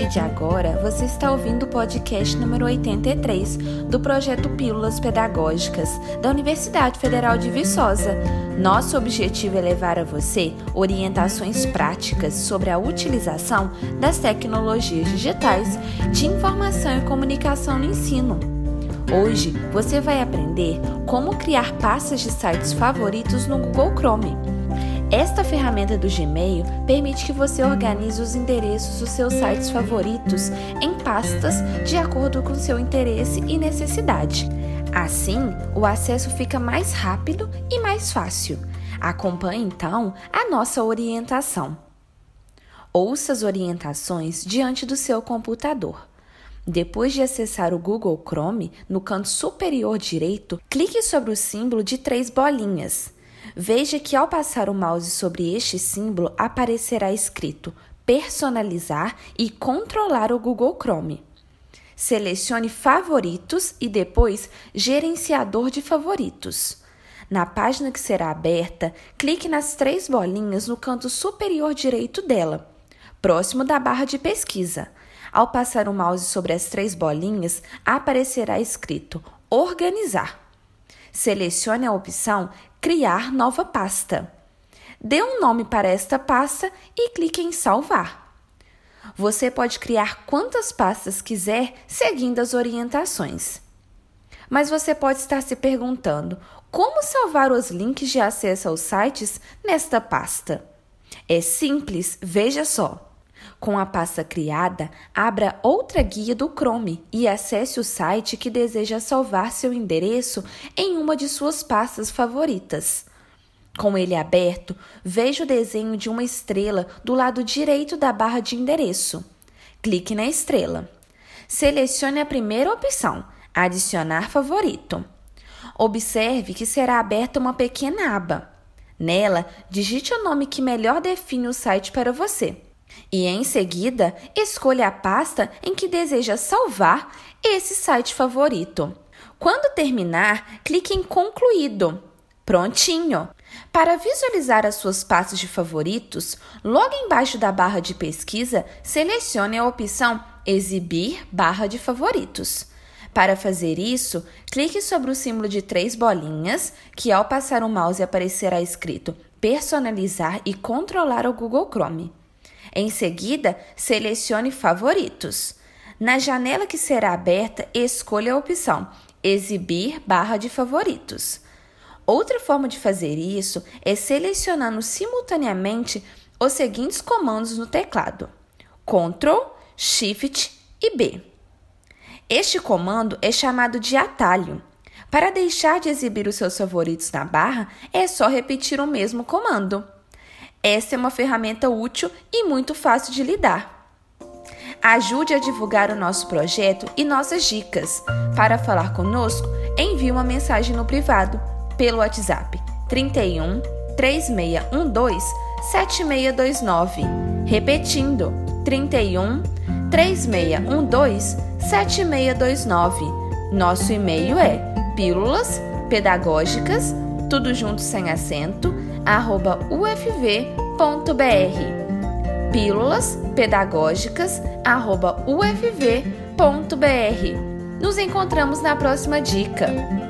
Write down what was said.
partir de agora, você está ouvindo o podcast número 83 do projeto Pílulas Pedagógicas da Universidade Federal de Viçosa. Nosso objetivo é levar a você orientações práticas sobre a utilização das tecnologias digitais de informação e comunicação no ensino. Hoje você vai aprender como criar pastas de sites favoritos no Google Chrome. Esta ferramenta do Gmail permite que você organize os endereços dos seus sites favoritos em pastas de acordo com seu interesse e necessidade. Assim, o acesso fica mais rápido e mais fácil. Acompanhe então a nossa orientação. Ouça as orientações diante do seu computador. Depois de acessar o Google Chrome, no canto superior direito, clique sobre o símbolo de três bolinhas. Veja que ao passar o mouse sobre este símbolo aparecerá escrito Personalizar e controlar o Google Chrome. Selecione Favoritos e depois Gerenciador de Favoritos. Na página que será aberta, clique nas três bolinhas no canto superior direito dela, próximo da barra de pesquisa. Ao passar o mouse sobre as três bolinhas, aparecerá escrito Organizar. Selecione a opção Criar nova pasta. Dê um nome para esta pasta e clique em Salvar. Você pode criar quantas pastas quiser seguindo as orientações. Mas você pode estar se perguntando como salvar os links de acesso aos sites nesta pasta. É simples, veja só. Com a pasta criada, abra outra guia do Chrome e acesse o site que deseja salvar seu endereço em uma de suas pastas favoritas. Com ele aberto, veja o desenho de uma estrela do lado direito da barra de endereço. Clique na estrela. Selecione a primeira opção, Adicionar favorito. Observe que será aberta uma pequena aba. Nela, digite o nome que melhor define o site para você e em seguida escolha a pasta em que deseja salvar esse site favorito. Quando terminar, clique em Concluído. Prontinho! Para visualizar as suas pastas de favoritos, logo embaixo da barra de pesquisa, selecione a opção Exibir barra de favoritos. Para fazer isso, clique sobre o símbolo de três bolinhas, que ao passar o mouse aparecerá escrito Personalizar e controlar o Google Chrome. Em seguida, selecione Favoritos. Na janela que será aberta, escolha a opção Exibir barra de favoritos. Outra forma de fazer isso é selecionando simultaneamente os seguintes comandos no teclado: Ctrl, Shift e B. Este comando é chamado de atalho. Para deixar de exibir os seus favoritos na barra, é só repetir o mesmo comando. Essa é uma ferramenta útil e muito fácil de lidar. Ajude a divulgar o nosso projeto e nossas dicas. Para falar conosco, envie uma mensagem no privado pelo WhatsApp 31 3612 7629. Repetindo, 31 3612 7629. Nosso e-mail é pílulas pedagógicas, tudo junto sem acento, ufv.br. Pílulas pedagógicas ufv.br. Nos encontramos na próxima dica.